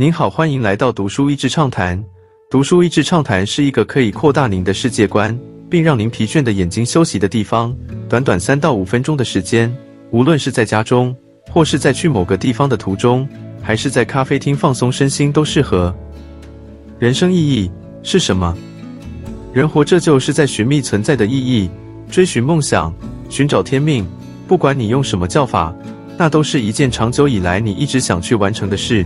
您好，欢迎来到读书益智畅谈。读书益智畅谈是一个可以扩大您的世界观，并让您疲倦的眼睛休息的地方。短短三到五分钟的时间，无论是在家中，或是在去某个地方的途中，还是在咖啡厅放松身心，都适合。人生意义是什么？人活着就是在寻觅存在的意义，追寻梦想，寻找天命。不管你用什么叫法，那都是一件长久以来你一直想去完成的事。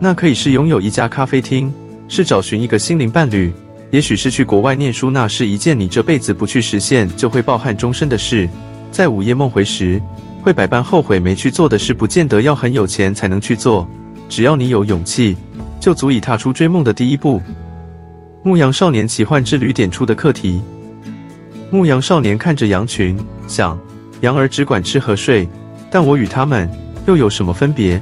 那可以是拥有一家咖啡厅，是找寻一个心灵伴侣，也许是去国外念书。那是一件你这辈子不去实现就会抱憾终身的事。在午夜梦回时，会百般后悔没去做的事，不见得要很有钱才能去做。只要你有勇气，就足以踏出追梦的第一步。牧羊少年奇幻之旅点出的课题：牧羊少年看着羊群，想：羊儿只管吃和睡，但我与他们又有什么分别？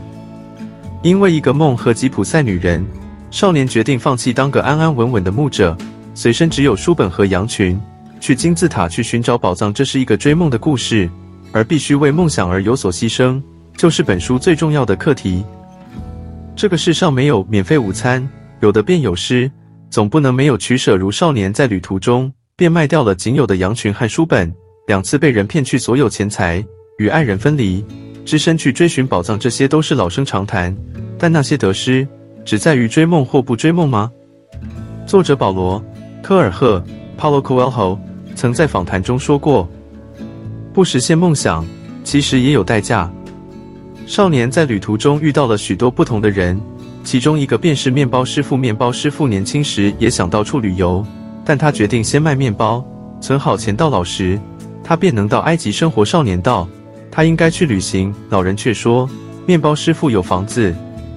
因为一个梦和吉普赛女人，少年决定放弃当个安安稳稳的牧者，随身只有书本和羊群，去金字塔去寻找宝藏。这是一个追梦的故事，而必须为梦想而有所牺牲，就是本书最重要的课题。这个世上没有免费午餐，有的便有失，总不能没有取舍。如少年在旅途中，便卖掉了仅有的羊群和书本，两次被人骗去所有钱财，与爱人分离。只身去追寻宝藏，这些都是老生常谈。但那些得失，只在于追梦或不追梦吗？作者保罗·科尔赫 （Paulo Coelho） 曾在访谈中说过：“不实现梦想，其实也有代价。”少年在旅途中遇到了许多不同的人，其中一个便是面包师傅。面包师傅年轻时也想到处旅游，但他决定先卖面包，存好钱到老时，他便能到埃及生活。少年道。他应该去旅行，老人却说：“面包师傅有房子，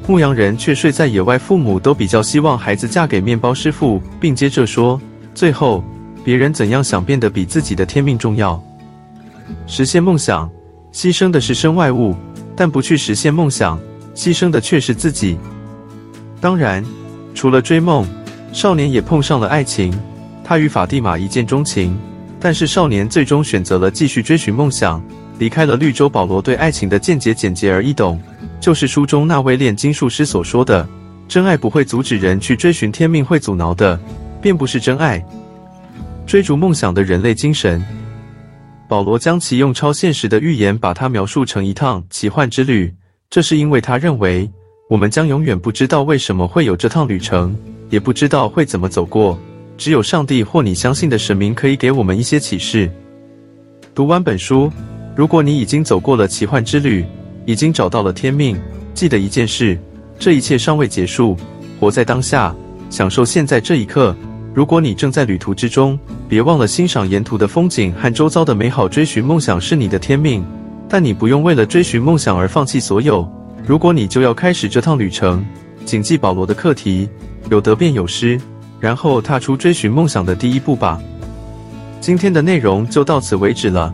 牧羊人却睡在野外。”父母都比较希望孩子嫁给面包师傅，并接着说：“最后，别人怎样想变得比自己的天命重要。实现梦想，牺牲的是身外物，但不去实现梦想，牺牲的却是自己。当然，除了追梦，少年也碰上了爱情。他与法蒂玛一见钟情，但是少年最终选择了继续追寻梦想。”离开了绿洲，保罗对爱情的见解简洁而易懂，就是书中那位炼金术师所说的：“真爱不会阻止人去追寻天命，会阻挠的便不是真爱。”追逐梦想的人类精神，保罗将其用超现实的预言把它描述成一趟奇幻之旅。这是因为他认为，我们将永远不知道为什么会有这趟旅程，也不知道会怎么走过。只有上帝或你相信的神明可以给我们一些启示。读完本书。如果你已经走过了奇幻之旅，已经找到了天命，记得一件事：这一切尚未结束。活在当下，享受现在这一刻。如果你正在旅途之中，别忘了欣赏沿途的风景和周遭的美好。追寻梦想是你的天命，但你不用为了追寻梦想而放弃所有。如果你就要开始这趟旅程，谨记保罗的课题：有得便有失，然后踏出追寻梦想的第一步吧。今天的内容就到此为止了。